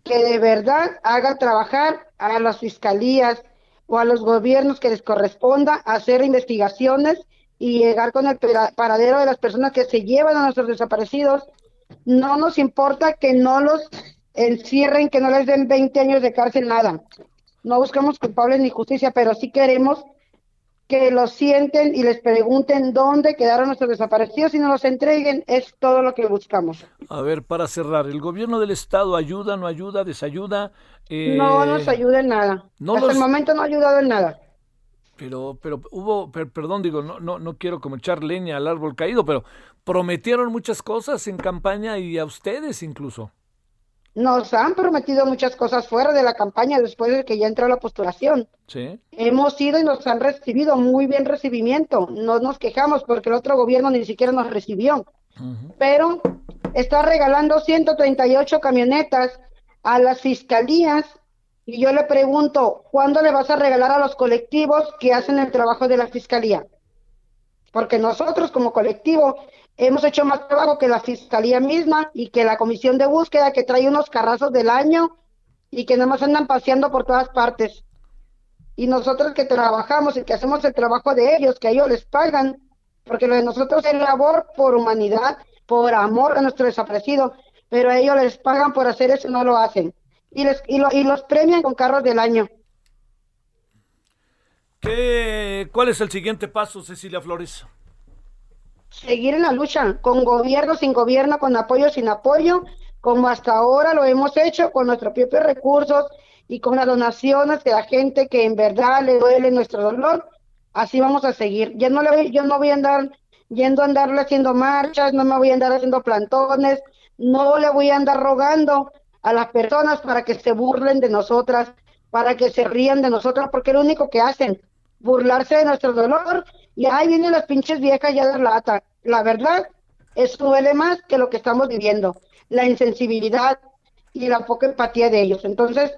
S6: que de verdad haga trabajar a las fiscalías o a los gobiernos que les corresponda hacer investigaciones y llegar con el paradero de las personas que se llevan a nuestros desaparecidos. No nos importa que no los encierren, que no les den 20 años de cárcel, nada. No buscamos culpables ni justicia, pero sí queremos que los sienten y les pregunten dónde quedaron nuestros desaparecidos y nos los entreguen. Es todo lo que buscamos.
S1: A ver, para cerrar, ¿el gobierno del Estado ayuda, no ayuda, desayuda?
S6: Eh, no nos ayuda en nada. Hasta el momento no ha ayudado en nada.
S1: Pero, pero hubo, perdón, digo, no, no, no quiero como echar leña al árbol caído, pero prometieron muchas cosas en campaña y a ustedes incluso.
S6: Nos han prometido muchas cosas fuera de la campaña después de que ya entró la postulación.
S1: Sí.
S6: Hemos ido y nos han recibido muy bien recibimiento. No nos quejamos porque el otro gobierno ni siquiera nos recibió. Pero está regalando 138 camionetas a las fiscalías y yo le pregunto, ¿cuándo le vas a regalar a los colectivos que hacen el trabajo de la fiscalía? Porque nosotros como colectivo hemos hecho más trabajo que la fiscalía misma y que la comisión de búsqueda que trae unos carrazos del año y que nada más andan paseando por todas partes. Y nosotros que trabajamos y que hacemos el trabajo de ellos, que ellos les pagan, porque lo de nosotros es labor por humanidad, por amor a nuestro desaparecido, pero a ellos les pagan por hacer eso y no lo hacen. Y, les, y, y los premian con carros del año.
S1: ¿Qué, ¿Cuál es el siguiente paso, Cecilia Flores?
S6: Seguir en la lucha, con gobierno, sin gobierno, con apoyo, sin apoyo, como hasta ahora lo hemos hecho con nuestros propios recursos y con las donaciones de la gente que en verdad le duele nuestro dolor, así vamos a seguir. Ya no le voy, yo no voy a andar yendo a andarle haciendo marchas, no me voy a andar haciendo plantones, no le voy a andar rogando a las personas para que se burlen de nosotras, para que se rían de nosotras, porque lo único que hacen, burlarse de nuestro dolor y ahí vienen las pinches viejas ya de lata. La verdad, eso duele más que lo que estamos viviendo, la insensibilidad y la poca empatía de ellos. Entonces,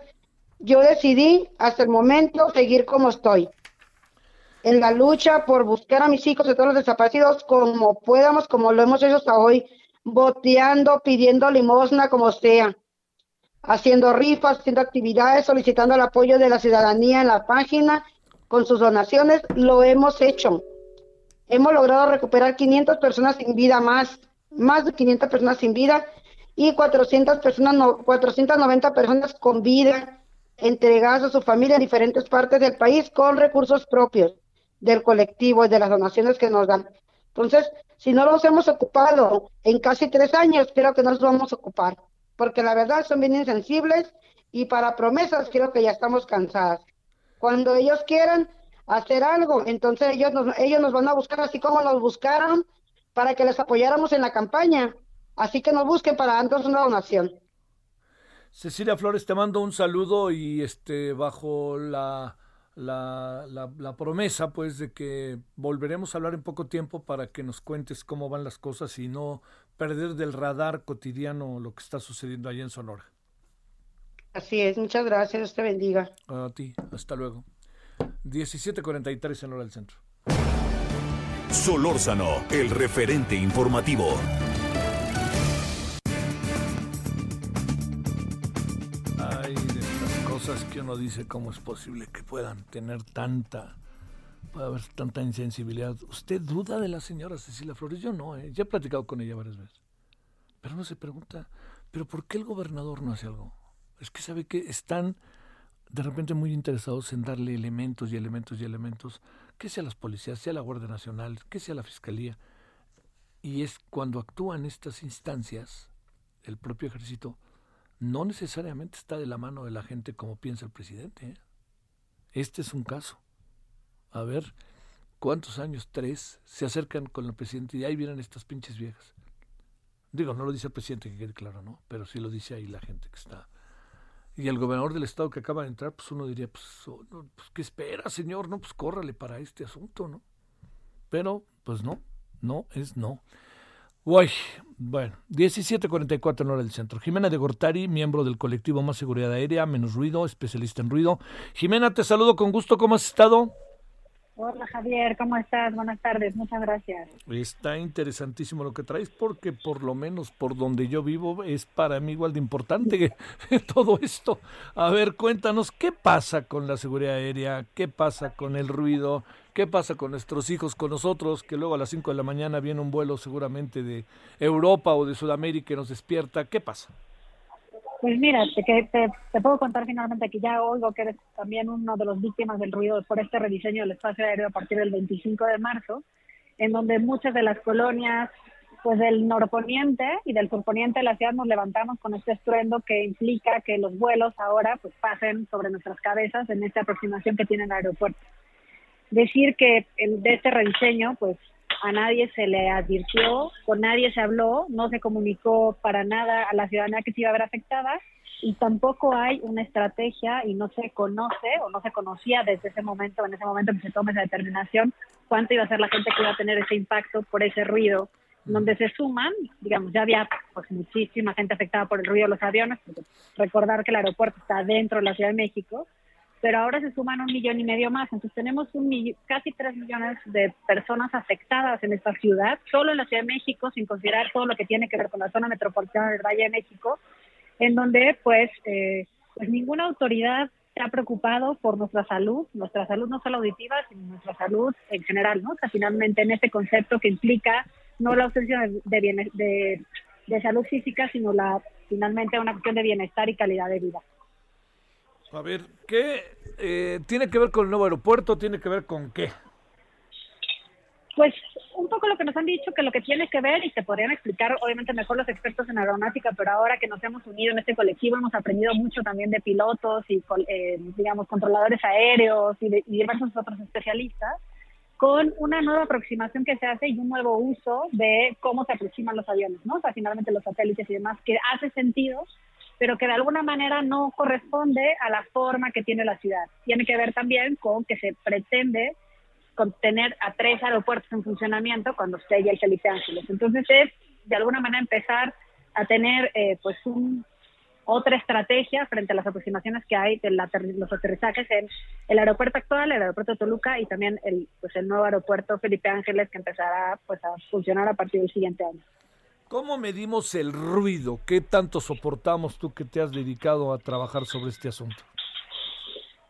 S6: yo decidí hasta el momento seguir como estoy, en la lucha por buscar a mis hijos de todos los desaparecidos como podamos, como lo hemos hecho hasta hoy, boteando, pidiendo limosna, como sea, haciendo rifas, haciendo actividades, solicitando el apoyo de la ciudadanía en la página con sus donaciones, lo hemos hecho. Hemos logrado recuperar 500 personas sin vida más, más de 500 personas sin vida y 400 personas, no, 490 personas con vida entregadas a su familia en diferentes partes del país con recursos propios del colectivo y de las donaciones que nos dan. Entonces, si no los hemos ocupado en casi tres años, creo que nos vamos a ocupar, porque la verdad son bien insensibles y para promesas creo que ya estamos cansadas. Cuando ellos quieran hacer algo, entonces ellos nos, ellos nos van a buscar así como nos buscaron para que les apoyáramos en la campaña. Así que nos busquen para darnos una donación.
S1: Cecilia Flores, te mando un saludo y este bajo la, la, la, promesa pues de que volveremos a hablar en poco tiempo para que nos cuentes cómo van las cosas y no perder del radar cotidiano lo que está sucediendo allá en Sonora.
S6: Así es, muchas gracias, Dios te bendiga.
S1: A ti, hasta luego. 17:43 en hora del centro.
S2: Solórzano, el referente informativo.
S1: Ay, de estas cosas que uno dice, ¿cómo es posible que puedan tener tanta, puede haber tanta insensibilidad? ¿Usted duda de la señora Cecilia Flores? Yo no, ¿eh? ya he platicado con ella varias veces. Pero uno se pregunta, ¿pero por qué el gobernador no hace algo? Es que sabe que están de repente muy interesados en darle elementos y elementos y elementos, que sea las policías, sea la Guardia Nacional, que sea la Fiscalía. Y es cuando actúan estas instancias, el propio ejército, no necesariamente está de la mano de la gente como piensa el presidente. ¿eh? Este es un caso. A ver, ¿cuántos años? Tres, se acercan con el presidente y ahí vienen estas pinches viejas. Digo, no lo dice el presidente, que quede claro, ¿no? Pero sí lo dice ahí la gente que está. Y el gobernador del estado que acaba de entrar, pues uno diría, pues, oh, pues ¿qué espera, señor? No, pues córrale para este asunto, ¿no? Pero, pues no, no es no. Uy, bueno, 17.44 en hora del centro. Jimena de Gortari, miembro del colectivo Más Seguridad Aérea, Menos Ruido, especialista en ruido. Jimena, te saludo con gusto. ¿Cómo has estado?
S7: Hola Javier, ¿cómo estás? Buenas tardes, muchas gracias.
S1: Está interesantísimo lo que traes porque por lo menos por donde yo vivo es para mí igual de importante todo esto. A ver, cuéntanos, ¿qué pasa con la seguridad aérea? ¿Qué pasa con el ruido? ¿Qué pasa con nuestros hijos, con nosotros, que luego a las 5 de la mañana viene un vuelo seguramente de Europa o de Sudamérica y nos despierta? ¿Qué pasa?
S7: Pues mira, te, te, puedo contar finalmente que ya oigo que eres también uno de los víctimas del ruido por este rediseño del espacio aéreo a partir del 25 de marzo, en donde muchas de las colonias pues del norponiente y del surponiente de la ciudad nos levantamos con este estruendo que implica que los vuelos ahora pues pasen sobre nuestras cabezas en esta aproximación que tiene el aeropuerto. Decir que de este rediseño pues a nadie se le advirtió, con nadie se habló, no se comunicó para nada a la ciudadanía que se iba a ver afectada y tampoco hay una estrategia y no se conoce o no se conocía desde ese momento, en ese momento que se tome esa determinación, cuánto iba a ser la gente que iba a tener ese impacto por ese ruido, donde se suman, digamos, ya había pues muchísima gente afectada por el ruido de los aviones, porque recordar que el aeropuerto está dentro de la Ciudad de México, pero ahora se suman un millón y medio más. Entonces tenemos un casi tres millones de personas afectadas en esta ciudad, solo en la Ciudad de México, sin considerar todo lo que tiene que ver con la zona metropolitana del Valle de México, en donde pues, eh, pues ninguna autoridad se ha preocupado por nuestra salud, nuestra salud no solo auditiva, sino nuestra salud en general, ¿no? O finalmente en este concepto que implica no la ausencia de, de, de, de salud física, sino la finalmente una cuestión de bienestar y calidad de vida.
S1: A ver, ¿qué eh, tiene que ver con el nuevo aeropuerto? ¿Tiene que ver con qué?
S7: Pues un poco lo que nos han dicho, que lo que tiene que ver, y te podrían explicar obviamente mejor los expertos en aeronáutica, pero ahora que nos hemos unido en este colectivo hemos aprendido mucho también de pilotos y, eh, digamos, controladores aéreos y, de, y diversos otros especialistas, con una nueva aproximación que se hace y un nuevo uso de cómo se aproximan los aviones, ¿no? O sea, finalmente los satélites y demás, que hace sentido pero que de alguna manera no corresponde a la forma que tiene la ciudad. Tiene que ver también con que se pretende tener a tres aeropuertos en funcionamiento cuando esté ya el Felipe Ángeles. Entonces es de alguna manera empezar a tener eh, pues un, otra estrategia frente a las aproximaciones que hay de los aterrizajes en el aeropuerto actual, el aeropuerto de Toluca y también el, pues el nuevo aeropuerto Felipe Ángeles que empezará pues a funcionar a partir del siguiente año.
S1: ¿Cómo medimos el ruido? ¿Qué tanto soportamos tú que te has dedicado a trabajar sobre este asunto?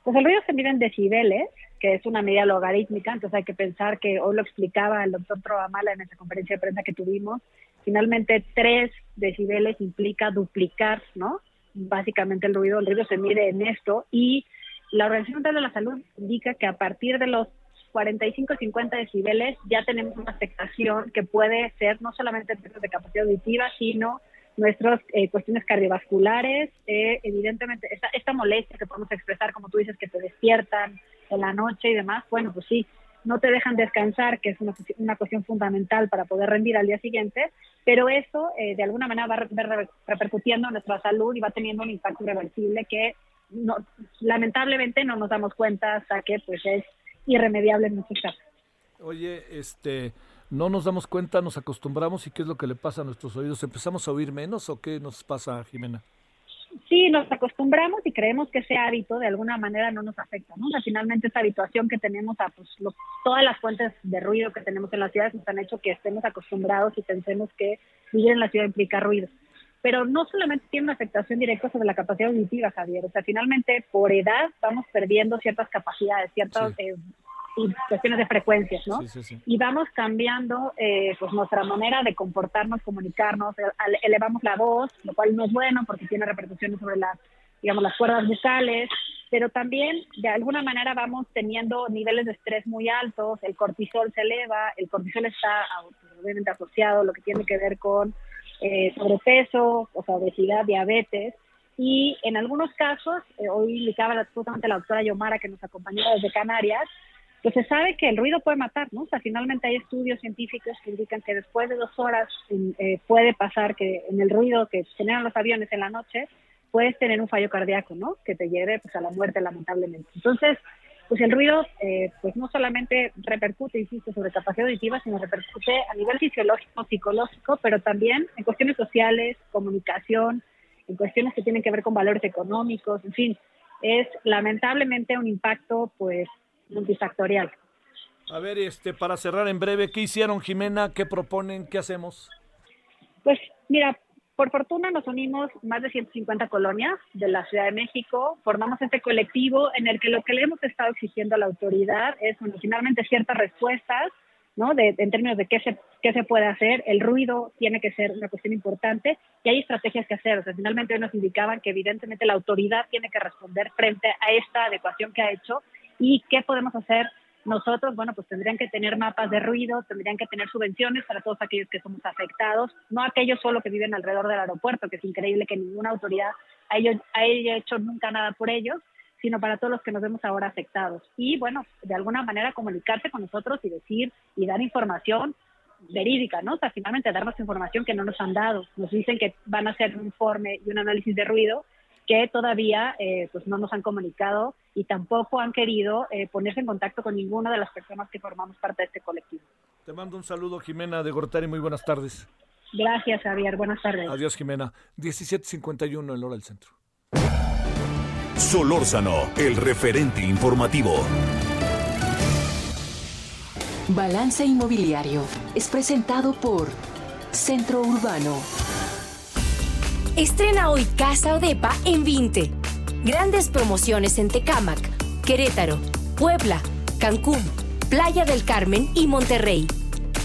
S7: Pues el ruido se mide en decibeles, que es una medida logarítmica, entonces hay que pensar que hoy lo explicaba el doctor Trovamala en esa conferencia de prensa que tuvimos, finalmente tres decibeles implica duplicar, ¿no? Básicamente el ruido, el ruido se mide en esto y la Organización Mundial de la Salud indica que a partir de los 45-50 decibeles ya tenemos una afectación que puede ser no solamente de capacidad auditiva, sino nuestras eh, cuestiones cardiovasculares, eh, evidentemente esta, esta molestia que podemos expresar, como tú dices, que te despiertan en la noche y demás, bueno, pues sí, no te dejan descansar, que es una, una cuestión fundamental para poder rendir al día siguiente, pero eso eh, de alguna manera va repercutiendo en nuestra salud y va teniendo un impacto irreversible que no, lamentablemente no nos damos cuenta hasta que pues es irremediable en muchos casos.
S1: Oye, este, no nos damos cuenta, nos acostumbramos y qué es lo que le pasa a nuestros oídos. ¿Empezamos a oír menos o qué nos pasa, Jimena?
S7: Sí, nos acostumbramos y creemos que ese hábito de alguna manera no nos afecta, ¿no? finalmente esa habituación que tenemos a pues, todas las fuentes de ruido que tenemos en las ciudades nos han hecho que estemos acostumbrados y pensemos que vivir en la ciudad implica ruido. Pero no solamente tiene una afectación directa sobre la capacidad auditiva, Javier, o sea, finalmente por edad vamos perdiendo ciertas capacidades, ciertas eh, cuestiones de frecuencias, ¿no? Y vamos cambiando eh, pues nuestra manera de comportarnos, comunicarnos, elevamos la voz, lo cual no es bueno porque tiene repercusiones sobre las, digamos, las cuerdas vocales, pero también de alguna manera vamos teniendo niveles de estrés muy altos, el cortisol se eleva, el cortisol está obviamente asociado lo que tiene que ver con eh, sobrepeso, o sea, obesidad, diabetes, y en algunos casos, eh, hoy indicaba justamente la doctora Yomara que nos acompañó desde Canarias, pues se sabe que el ruido puede matar, ¿no? O sea, finalmente hay estudios científicos que indican que después de dos horas eh, puede pasar que en el ruido que generan los aviones en la noche, puedes tener un fallo cardíaco, ¿no? Que te lleve pues, a la muerte, lamentablemente. Entonces, pues el ruido, eh, pues no solamente repercute, insisto, sobre capacidad auditiva, sino repercute a nivel fisiológico, psicológico, pero también en cuestiones sociales, comunicación, en cuestiones que tienen que ver con valores económicos, en fin, es lamentablemente un impacto, pues, multifactorial.
S1: A ver, este, para cerrar en breve, ¿qué hicieron, Jimena? ¿Qué proponen? ¿Qué hacemos?
S7: Pues, mira, por fortuna nos unimos más de 150 colonias de la Ciudad de México, formamos este colectivo en el que lo que le hemos estado exigiendo a la autoridad es bueno, finalmente ciertas respuestas, ¿no? En términos de qué se, qué se puede hacer, el ruido tiene que ser una cuestión importante y hay estrategias que hacer. O sea, finalmente nos indicaban que evidentemente la autoridad tiene que responder frente a esta adecuación que ha hecho y qué podemos hacer nosotros, bueno, pues tendrían que tener mapas de ruido, tendrían que tener subvenciones para todos aquellos que somos afectados, no aquellos solo que viven alrededor del aeropuerto, que es increíble que ninguna autoridad haya hecho nunca nada por ellos, sino para todos los que nos vemos ahora afectados. Y bueno, de alguna manera comunicarse con nosotros y decir y dar información verídica, ¿no? O sea, finalmente darnos información que no nos han dado. Nos dicen que van a hacer un informe y un análisis de ruido que todavía eh, pues no nos han comunicado y tampoco han querido eh, ponerse en contacto con ninguna de las personas que formamos parte de este colectivo.
S1: Te mando un saludo, Jimena de Gortari, muy buenas tardes.
S7: Gracias, Javier, buenas tardes.
S1: Adiós, Jimena. 17.51 en Hora del Centro.
S2: Solórzano, el referente informativo.
S8: Balance Inmobiliario es presentado por Centro Urbano.
S9: Estrena hoy Casa Odepa en 20. Grandes promociones en Tecámac, Querétaro, Puebla, Cancún, Playa del Carmen y Monterrey.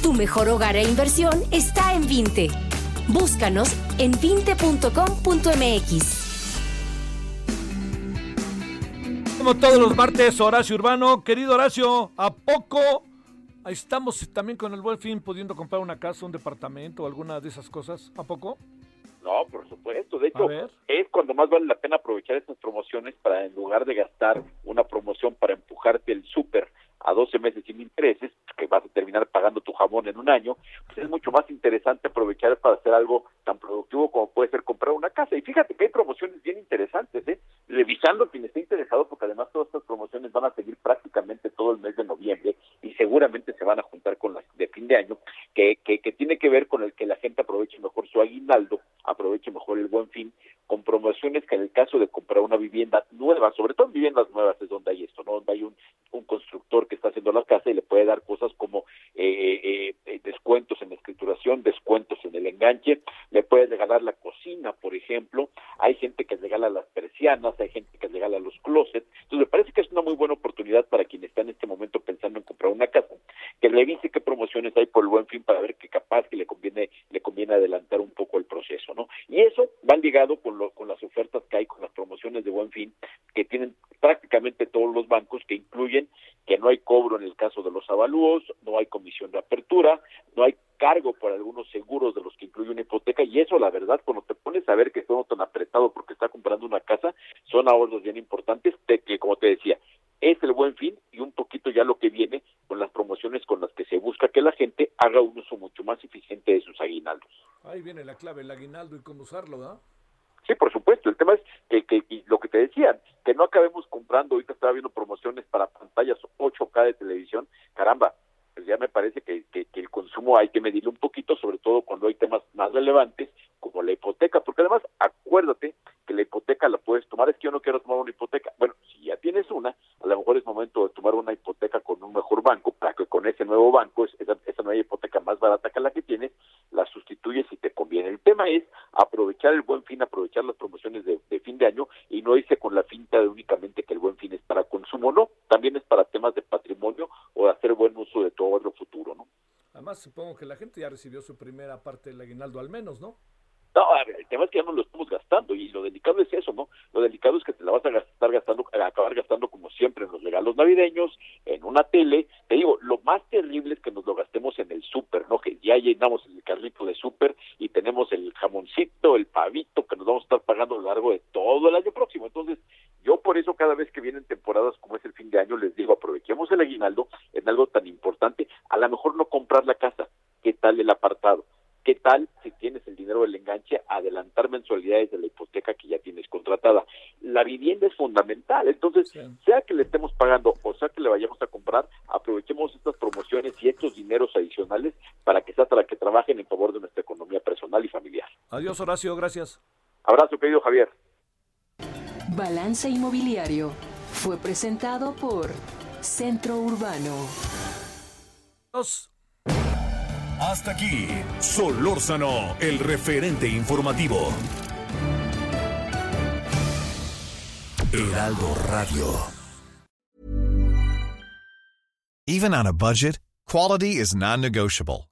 S9: Tu mejor hogar e inversión está en 20. Búscanos en 20.com.mx.
S1: Como todos los martes, Horacio Urbano. Querido Horacio, ¿a poco estamos también con el buen fin pudiendo comprar una casa, un departamento o alguna de esas cosas? ¿A poco?
S10: No, por supuesto. De hecho, es cuando más vale la pena aprovechar estas promociones para, en lugar de gastar una promoción para empujarte el súper a 12 meses sin intereses, que vas a terminar pagando tu jamón en un año, pues es mucho más interesante aprovechar para hacer algo tan productivo como puede ser comprar una casa. Y fíjate que hay promociones bien interesantes, ¿eh? revisando quien esté interesado, porque además todas estas promociones van a seguir prácticamente todo el mes de noviembre y seguramente se van a juntar con las de fin de año, que, que, que tiene que ver con el que la gente aproveche mejor su aguinaldo, aproveche mejor el buen fin, con promociones que en el caso de comprar una vivienda nueva, sobre todo en viviendas nuevas es donde hay esto, ¿no? donde hay un, un constructor que está haciendo la casa y le puede dar cosas como eh, eh, eh, descuentos en la escrituración, descuentos en el enganche, le puede regalar la cocina, por ejemplo, hay gente que regala las persianas, hay gente que regala los closets, entonces me parece que es una muy buena oportunidad para quien está en este momento pensando en comprar una casa, que revise qué promociones hay por el buen fin para ver qué capaz que le conviene, le conviene adelantar un poco el proceso, ¿no? Y eso va ligado con, lo, con las ofertas que hay, con las promociones de buen fin, que tienen prácticamente todos los bancos, que incluyen que no hay cobro en el caso de los avalúos, no hay comisión de apertura, no hay cargo por algunos seguros de los que incluye una hipoteca y eso la verdad cuando te pones a ver que todo tan apretado porque está comprando una casa son ahorros bien importantes de que como te decía es el buen fin y un poquito ya lo que viene con las promociones con las que se busca que la gente haga un uso mucho más eficiente de sus aguinaldos.
S1: Ahí viene la clave, el aguinaldo y cómo usarlo, ¿verdad?
S10: Sí, por supuesto. El tema es que, que y lo que te decían, que no acabemos comprando. Ahorita estaba viendo promociones para pantallas 8K de televisión. Caramba, pues ya me parece que, que, que, el consumo hay que medirlo un poquito, sobre todo cuando hay temas más relevantes como la hipoteca, porque además acuérdate que la hipoteca la puedes tomar, es que yo no quiero tomar una hipoteca. Bueno, si ya tienes una, a lo mejor es momento de tomar una hipoteca con un mejor banco para que con ese nuevo banco, esa, esa nueva hipoteca más barata que la que tienes, la sustituyes si te conviene. El tema es aprovechar el buen fin, aprovechar las promociones de, fin de año y no irse con la finta de únicamente que el buen fin es para consumo, no, también es para temas de patrimonio o de hacer buen uso de todo el futuro, ¿no?
S1: Además, supongo que la gente ya recibió su primera parte del aguinaldo al menos, ¿no?
S10: No, el tema es que ya no lo estamos gastando y lo delicado es eso, ¿no? Lo delicado es que te la vas a estar gastando, acabar gastando como siempre en los regalos navideños, en una tele. Te digo, lo más terrible es que nos lo gastemos en el súper, ¿no? Que ya llenamos el carrito de súper y tenemos el jamoncito, el pavito que nos vamos a estar pagando a lo largo de todo el año próximo. Entonces, yo por eso cada vez que vienen temporadas como es el fin de año les digo, aprovechemos el aguinaldo en algo tan importante, a lo mejor no comprar la casa, ¿qué tal el apartado? ¿Qué tal si tienes el dinero del enganche, adelantar mensualidades de la hipoteca que ya tienes contratada? La vivienda es fundamental, entonces, sea que le estemos pagando o sea que le vayamos a comprar, aprovechemos estas promociones y estos dineros adicionales para que sea para que trabajen en favor de nuestra economía personal y familiar.
S1: Adiós, Horacio, gracias.
S10: Abrazo, querido Javier.
S8: Balance Inmobiliario fue presentado por Centro Urbano.
S2: Hasta aquí, Solórzano, el referente informativo. Heraldo Radio.
S11: Even on a budget, quality is non-negotiable.